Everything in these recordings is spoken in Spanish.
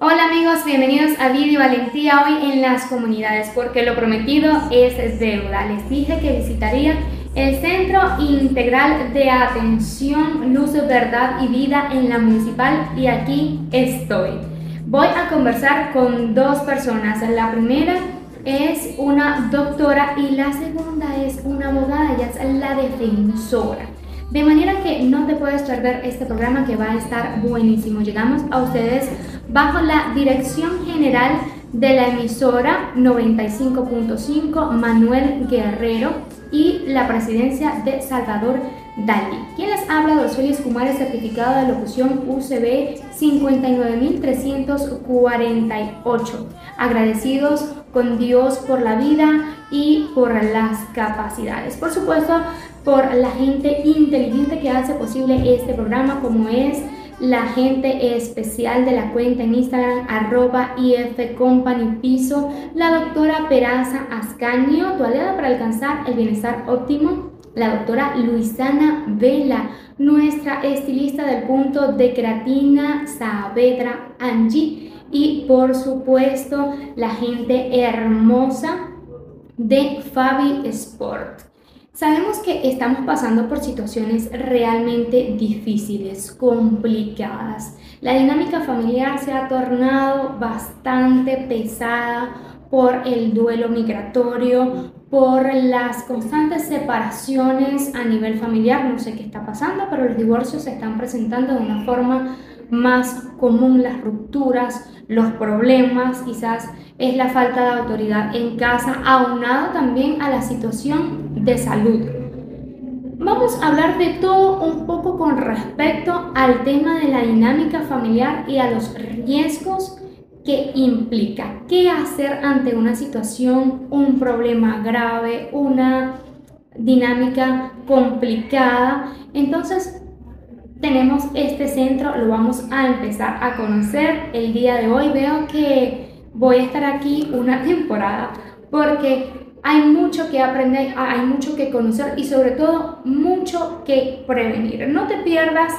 Hola amigos, bienvenidos a Vida y Valentía hoy en las comunidades, porque lo prometido es deuda. Les dije que visitaría el Centro Integral de Atención, Luz, Verdad y Vida en la Municipal y aquí estoy. Voy a conversar con dos personas. La primera es una doctora y la segunda es una abogada, ella es la defensora. De manera que no te puedes perder este programa que va a estar buenísimo. Llegamos a ustedes bajo la dirección general de la emisora 95.5 Manuel Guerrero y la presidencia de Salvador Dalí. Quien les habla, Dorcelis Kumar, certificado de locución UCB 59348. Agradecidos con Dios por la vida y por las capacidades. Por supuesto, por la gente inteligente que hace posible este programa, como es la gente especial de la cuenta en Instagram, arroba IF Company Piso, la doctora Peraza Ascanio, tu aliada para alcanzar el bienestar óptimo, la doctora Luisana Vela, nuestra estilista del punto de Creatina Saavedra Angie y por supuesto la gente hermosa de Fabi Sport. Sabemos que estamos pasando por situaciones realmente difíciles, complicadas. La dinámica familiar se ha tornado bastante pesada por el duelo migratorio, por las constantes separaciones a nivel familiar. No sé qué está pasando, pero los divorcios se están presentando de una forma más común, las rupturas, los problemas, quizás es la falta de autoridad en casa, aunado también a la situación de salud. Vamos a hablar de todo un poco con respecto al tema de la dinámica familiar y a los riesgos que implica. ¿Qué hacer ante una situación, un problema grave, una dinámica complicada? Entonces, tenemos este centro, lo vamos a empezar a conocer el día de hoy. Veo que voy a estar aquí una temporada porque hay mucho que aprender, hay mucho que conocer y sobre todo mucho que prevenir. No te pierdas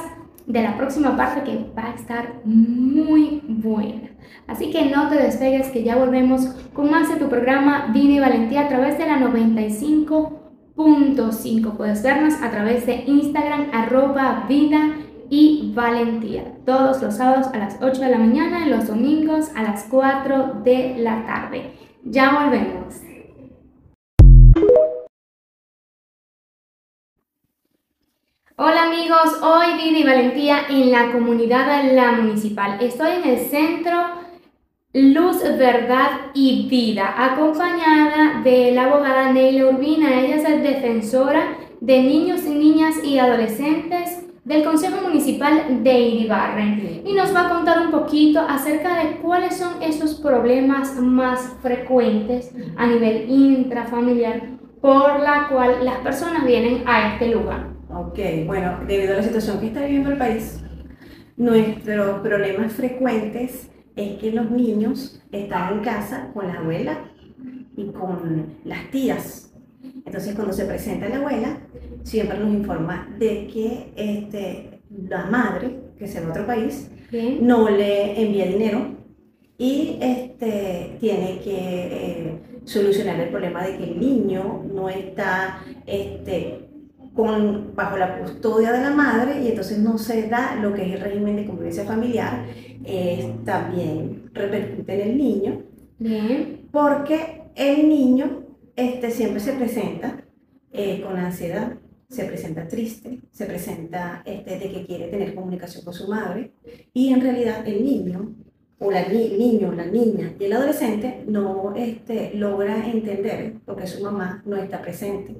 de la próxima parte que va a estar muy buena. Así que no te despegues que ya volvemos con más de tu programa Vida y Valentía a través de la 95.5. Puedes vernos a través de Instagram arroba vida y valentía. Todos los sábados a las 8 de la mañana y los domingos a las 4 de la tarde. Ya volvemos. Hola amigos, hoy Vida y Valentía en la comunidad la municipal. Estoy en el centro Luz, Verdad y Vida, acompañada de la abogada Neila Urbina. Ella es defensora de niños, niñas y adolescentes del Consejo Municipal de Iribarren y nos va a contar un poquito acerca de cuáles son esos problemas más frecuentes a nivel intrafamiliar por la cual las personas vienen a este lugar. Ok, bueno, debido a la situación que está viviendo el país, nuestros problemas frecuentes es que los niños están en casa con la abuela y con las tías. Entonces, cuando se presenta la abuela, siempre nos informa de que este, la madre, que va a otro país, no le envía dinero y este, tiene que eh, solucionar el problema de que el niño no está este, con, bajo la custodia de la madre y entonces no se da lo que es el régimen de convivencia familiar, también repercute en el niño, porque el niño este, siempre se presenta eh, con ansiedad, se presenta triste, se presenta este, de que quiere tener comunicación con su madre y en realidad el niño o la el niño, la niña y el adolescente no este, logra entender porque su mamá no está presente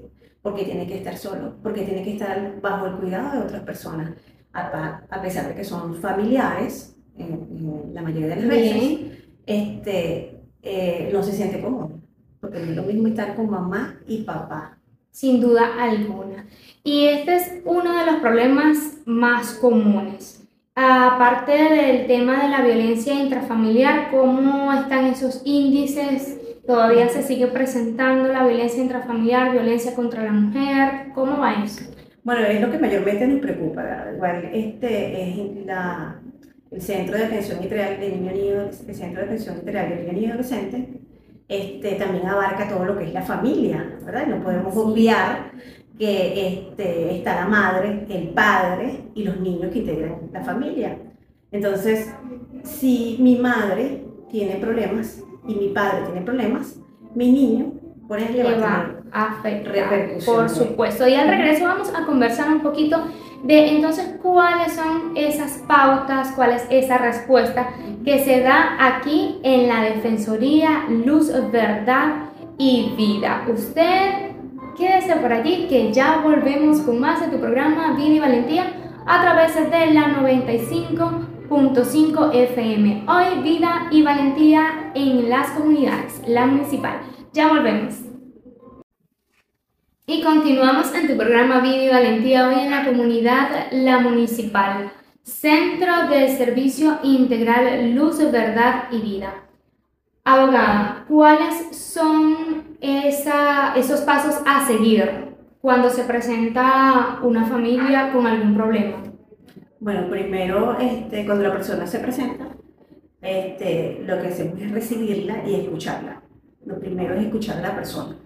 porque tiene que estar solo, porque tiene que estar bajo el cuidado de otras personas, a, pesar de que son familiares, la mayoría de las veces, este, eh, no se siente cómodo, porque no es lo mismo estar con mamá y papá. Sin duda alguna. Y este es uno de los problemas más comunes. Aparte del tema de la violencia intrafamiliar, ¿cómo están esos índices Todavía se sigue presentando la violencia intrafamiliar, violencia contra la mujer. ¿Cómo va eso? Bueno, es lo que mayormente nos preocupa. Igual este, es la, el Centro de Atención Integral de Niño, Niño, el Centro de Atención Integral Niño Adolescente, este, también abarca todo lo que es la familia, ¿verdad? No podemos obviar que este, está la madre, el padre y los niños que integran la familia. Entonces, si mi madre tiene problemas y mi padre tiene problemas, mi niño por ejemplo, le va a afectar, por supuesto. Y al regreso vamos a conversar un poquito de entonces cuáles son esas pautas, cuál es esa respuesta que se da aquí en la Defensoría Luz, Verdad y Vida. Usted quédese por allí que ya volvemos con más de tu programa Vida y Valentía a través de la 95.5 FM. Hoy Vida y Valentía en las comunidades, la municipal. Ya volvemos. Y continuamos en tu programa Vida y Valentía hoy en la comunidad La Municipal, Centro de Servicio Integral Luz, Verdad y Vida. Abogada, ¿cuáles son esa, esos pasos a seguir cuando se presenta una familia con algún problema? Bueno, primero, este, cuando la persona se presenta, este, lo que hacemos es recibirla y escucharla. Lo primero es escuchar a la persona.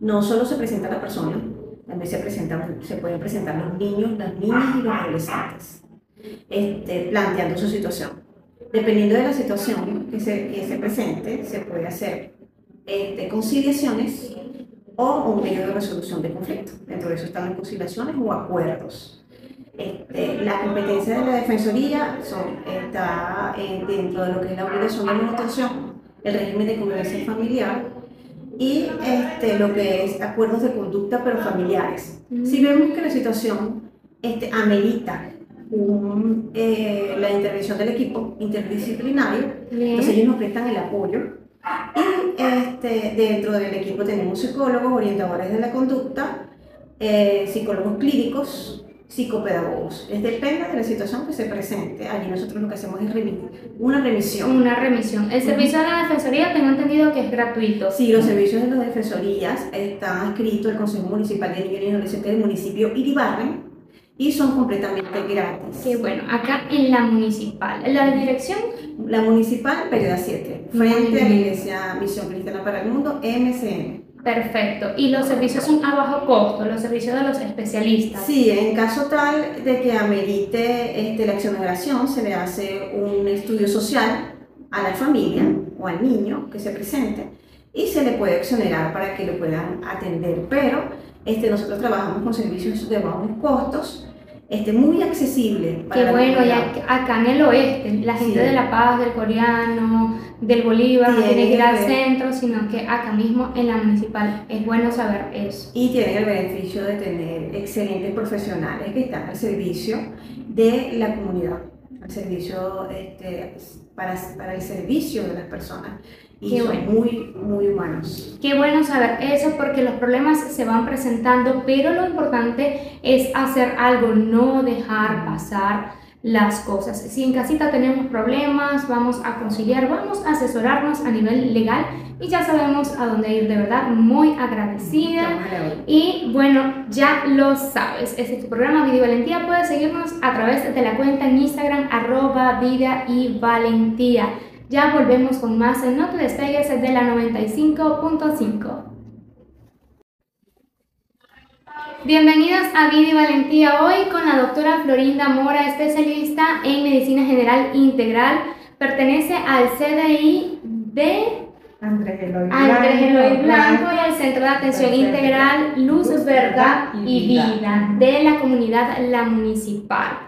No solo se presenta la persona, también se, se pueden presentar los niños, las niñas y los adolescentes, este, planteando su situación. Dependiendo de la situación que se, presente, se puede hacer este, conciliaciones o un medio de resolución de conflicto. Dentro de eso están las conciliaciones o acuerdos. Este, la competencia de la Defensoría está eh, dentro de lo que es la obligación de manutención el régimen de convivencia familiar y este, lo que es acuerdos de conducta pero familiares. Si vemos que la situación este, amerita eh, la intervención del equipo interdisciplinario, entonces ellos nos prestan el apoyo. Y este, dentro del equipo tenemos psicólogos, orientadores de la conducta, eh, psicólogos clínicos, psicopedagogos. Es depende de la situación que se presente. Allí nosotros lo que hacemos es una remisión. Una remisión. El servicio de la Defensoría tengo entendido que es gratuito. Sí, los servicios de las Defensorías están adscritos al Consejo Municipal de Niños y Adolescentes del municipio Iribarren y son completamente gratis. Qué bueno. Acá en la municipal. ¿La dirección? La municipal, Periodo 7, frente a la Iglesia Misión Cristiana para el Mundo, MCN. Perfecto. ¿Y los servicios son a bajo costo, los servicios de los especialistas? Sí, en caso tal de que amerite este, la exoneración, se le hace un estudio social a la familia o al niño que se presente y se le puede exonerar para que lo puedan atender. Pero este, nosotros trabajamos con servicios de bajos costos este, muy accesible. Para Qué bueno, y acá en el oeste, la gente de La Paz, del coreano, del Bolívar, no tiene que ir al centro, sino que acá mismo en la municipal. Es bueno saber eso. Y tienen el beneficio de tener excelentes profesionales que están al servicio de la comunidad, al servicio este, para, para el servicio de las personas y son muy, muy humanos. Qué bueno saber eso porque los problemas se van presentando, pero lo importante es hacer algo, no dejar pasar las cosas. Si en casita tenemos problemas, vamos a conciliar, vamos a asesorarnos a nivel legal y ya sabemos a dónde ir de verdad. Muy agradecida. Y bueno, ya lo sabes, este es tu programa Vida y Valentía. Puedes seguirnos a través de la cuenta en Instagram arroba vida y valentía. Ya volvemos con más en No te despegues de la 95.5. Bienvenidos a Vida y Valentía hoy con la doctora Florinda Mora, especialista en Medicina General Integral. Pertenece al CDI de Andrés Eloy Blanco, y al Centro de Atención Integral Luz, Verdad y Vida de la comunidad La Municipal.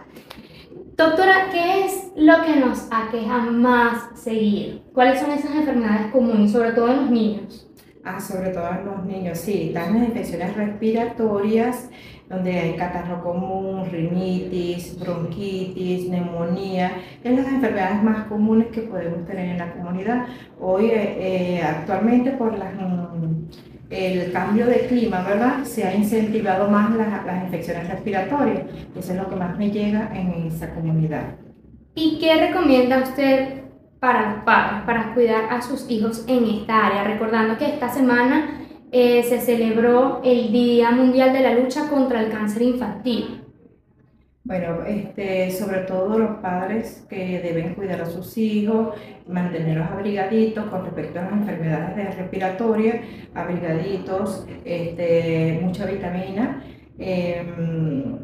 Doctora, ¿qué es lo que nos aqueja más seguir? ¿Cuáles son esas enfermedades comunes, sobre todo en los niños? Ah, sobre todo en los niños, sí. Están las infecciones respiratorias, donde hay catarro común, rinitis, bronquitis, neumonía, es las enfermedades más comunes que podemos tener en la comunidad. Hoy, eh, eh, actualmente, por las mm, el cambio de clima, ¿verdad? Se ha incentivado más las, las infecciones respiratorias. Eso es lo que más me llega en esa comunidad. ¿Y qué recomienda usted para los padres, para cuidar a sus hijos en esta área? Recordando que esta semana eh, se celebró el Día Mundial de la Lucha contra el Cáncer Infantil. Bueno, este, sobre todo los padres que deben cuidar a sus hijos, mantenerlos abrigaditos con respecto a las enfermedades respiratorias, abrigaditos, este, mucha vitamina, em,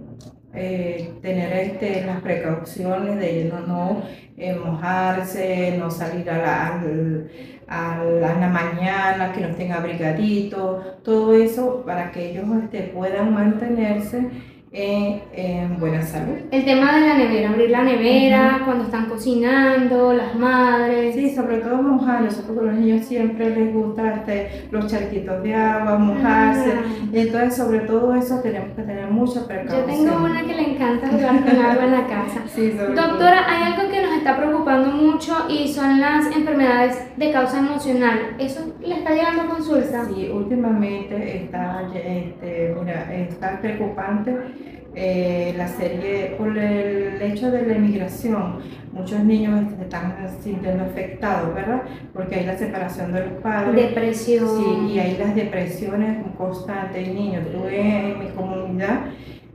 eh, tener este, las precauciones de no, no eh, mojarse, no salir a la, a la, mañana, que no estén abrigaditos, todo eso para que ellos este, puedan mantenerse en, buena salud. El tema de la nevera, abrir la nevera cuando están cocinando, las madres. Sí, sobre todo mojarse, porque a los niños siempre les gusta este, los charquitos de agua, mojarse. Ah. Y entonces, sobre todo eso, tenemos que tener mucha precaución. Yo tengo una que le encanta jugar con agua en la casa. Sí, Doctora, hay algo que nos está preocupando mucho y son las enfermedades de causa emocional. ¿Eso le está llegando a consulta? Sí, últimamente está, este, mira, está preocupante eh, la serie por el hecho de la inmigración. Muchos niños están sintiendo afectados, ¿verdad? Porque hay la separación de los padres. Depresión. Sí, y hay las depresiones constantes niños. Tuve en mi comunidad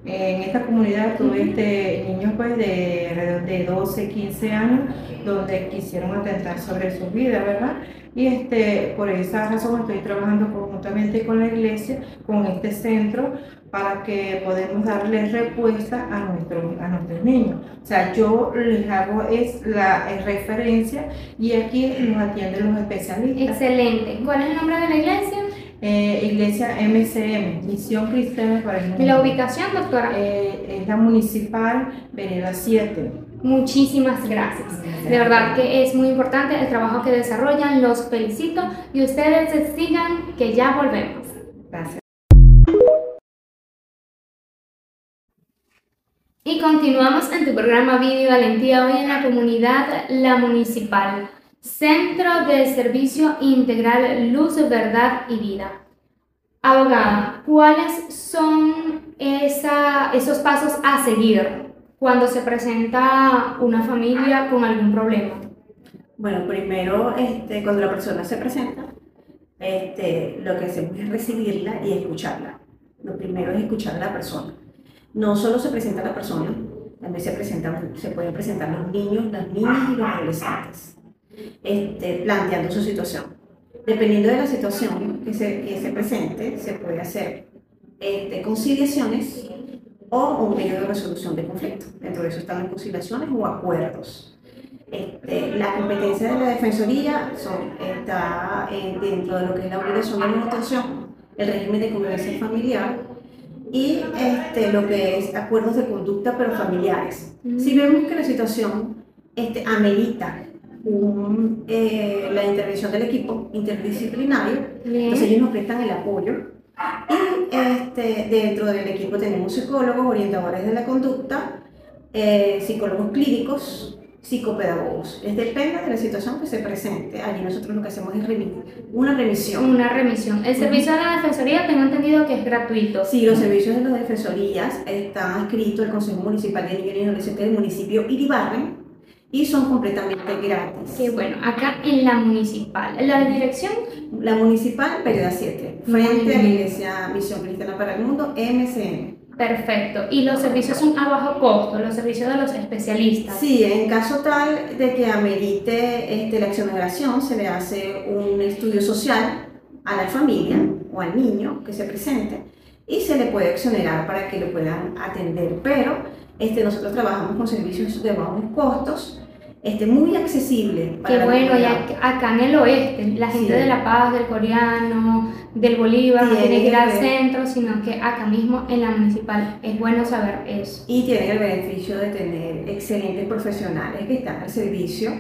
en esta comunidad tuve este, niños pues de alrededor de 12, 15 años donde quisieron atentar sobre su vida, ¿verdad? Y este, por esa razón estoy trabajando conjuntamente con la iglesia, con este centro, para que podamos darles respuesta a, nuestro, a nuestros niños. O sea, yo les hago es la referencia y aquí nos atienden los especialistas. Excelente. ¿Cuál es el nombre de la iglesia? Eh, iglesia MCM, Misión Cristiana para el Mundo. ¿Y la ubicación, doctora? Eh, es la municipal Vereda 7. Muchísimas gracias. De verdad que es muy importante el trabajo que desarrollan. Los felicito y ustedes sigan que ya volvemos. Gracias. Y continuamos en tu programa Video Valentía hoy en la comunidad La Municipal. Centro de Servicio Integral Luz, Verdad y Vida. Abogada, ¿cuáles son esos pasos a seguir cuando se presenta una familia con algún problema? Bueno, primero, este, cuando la persona se presenta, este, lo que hacemos es recibirla y escucharla. Lo primero es escuchar a la persona. No solo se presenta la persona, también se, presentan, se pueden presentar los niños, las niñas y los adolescentes este, planteando su situación. Dependiendo de la situación que se, que se presente, se puede hacer este, conciliaciones o un medio de resolución de conflicto. Dentro de eso están las conciliaciones o acuerdos. Este, la competencia de la Defensoría son, está eh, dentro de lo que es la obligación de manutención, el régimen de convivencia familiar y este, lo que es acuerdos de conducta pero familiares. Si vemos que la situación este, amerita eh, la intervención del equipo interdisciplinario, entonces ellos nos prestan el apoyo. Y este, dentro del equipo tenemos psicólogos, orientadores de la conducta, eh, psicólogos clínicos, psicopedagogos. Es depende de la situación que se presente. Allí nosotros lo que hacemos es una remisión. Una remisión. El servicio de la Defensoría tengo entendido que es gratuito. Sí, los servicios de las Defensorías están escritos el Consejo Municipal de Niños y Adolescentes del municipio Iribarren y son completamente gratis. Qué bueno, acá en la municipal. ¿La dirección? La municipal, Pereda 7, frente a la Iglesia Misión Cristiana para el Mundo, MCN. Perfecto. ¿Y los servicios son a bajo costo, los servicios de los especialistas? Sí, en caso tal de que amerite este, la exoneración, se le hace un estudio social a la familia o al niño que se presente y se le puede exonerar para que lo puedan atender. Pero este, nosotros trabajamos con servicios de bajos costos este, muy accesible. Para Qué bueno, y acá en el oeste, la gente de La Paz, del Coreano, del Bolívar, no tiene que ir al centro, sino que acá mismo en la municipal es bueno saber eso. Y tiene el beneficio de tener excelentes profesionales que están al servicio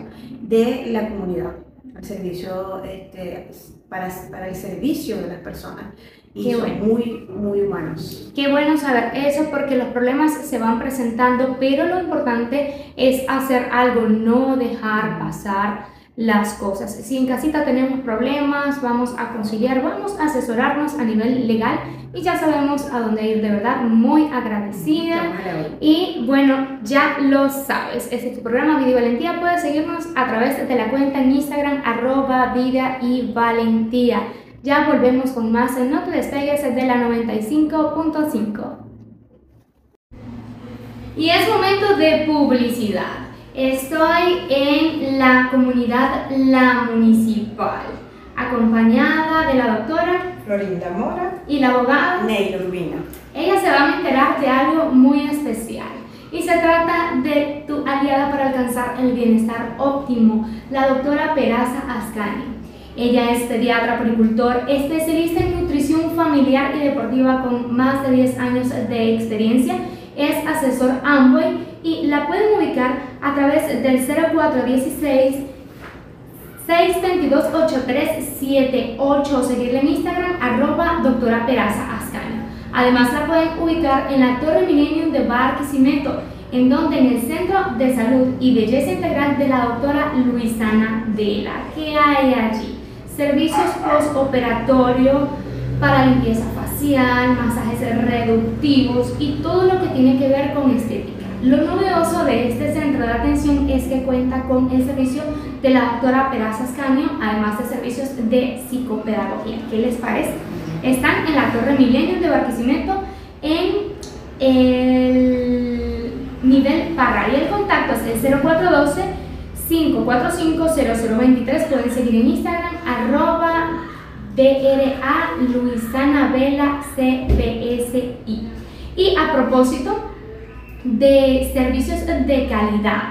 de la comunidad, al servicio este, para, para el servicio de las personas y son muy, muy humanos. Qué bueno saber eso porque los problemas se van presentando, pero lo importante es hacer algo, no dejar pasar las cosas. Si en casita tenemos problemas, vamos a conciliar, vamos a asesorarnos a nivel legal y ya sabemos a dónde ir de verdad. Muy agradecida. Y bueno, ya lo sabes. Este es tu programa Vida y Valentía. Puedes seguirnos a través de la cuenta en Instagram arroba vida y valentía. Ya volvemos con más en No te despegues de la 95.5. Y es momento de publicidad. Estoy en la comunidad La Municipal, acompañada de la doctora Florinda Mora. y la abogada. Neil Urbina. Ella se va a enterar de algo muy especial y se trata de tu aliada para alcanzar el bienestar óptimo, la doctora Peraza Ascani. Ella es pediatra, agricultor, especialista en nutrición familiar y deportiva con más de 10 años de experiencia. Es asesor Amway y la pueden ubicar a través del 0416 622-8378 seguirle en Instagram arroba doctora Peraza. Además la pueden ubicar en la Torre Millennium de Barquisimeto, en donde en el Centro de Salud y Belleza Integral de la doctora Luisana Vela. ¿Qué hay allí? Servicios postoperatorio para limpieza facial, masajes reductivos y todo lo que tiene que ver con estética. Lo novedoso de este centro de atención es que cuenta con el servicio de la doctora Peraza Ascaño, además de servicios de psicopedagogía. ¿Qué les parece? Están en la Torre Milenio de Barquisimeto en el nivel Parra y el contacto es el 0412 545 0023 pueden seguir en Instagram arroba DRA Luisana Vela CBSI y a propósito de servicios de calidad.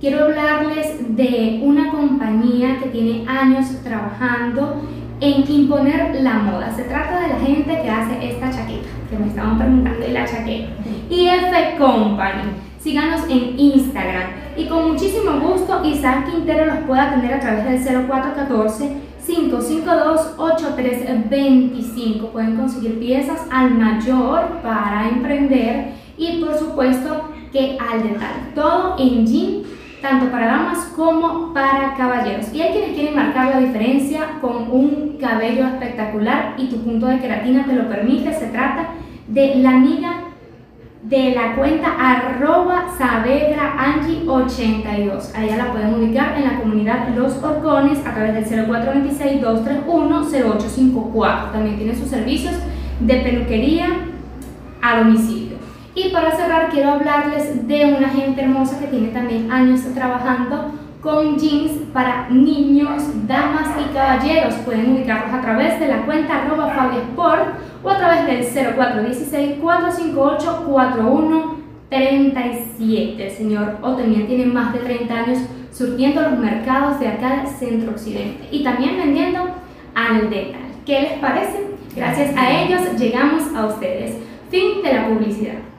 Quiero hablarles de una compañía que tiene años trabajando en imponer la moda. Se trata de la gente que hace esta chaqueta, que me estaban preguntando, ¿y la chaqueta? IF Company. Síganos en Instagram. Y con muchísimo gusto, Isaac Quintero los puede atender a través del 0414 552 8325. Pueden conseguir piezas al mayor para emprender y por supuesto que al detalle. Todo en jean, tanto para damas como para caballeros. Y hay quienes quieren marcar la diferencia con un cabello espectacular y tu punto de queratina te lo permite. Se trata de la amiga de la cuenta arroba saavedraangie82. Allá la pueden ubicar en la comunidad Los Orcones a través del 0426-231-0854. También tiene sus servicios de peluquería a domicilio. Y para cerrar quiero hablarles de una gente hermosa que tiene también años trabajando con jeans para niños, damas y caballeros. Pueden ubicarlos a través de la cuenta arroba Fabiasport o a través del 0416-458-4137. El señor Otemian tiene más de 30 años surtiendo los mercados de acá del centro occidente y también vendiendo al detalle. ¿Qué les parece? Gracias a ellos llegamos a ustedes. Fin de la publicidad.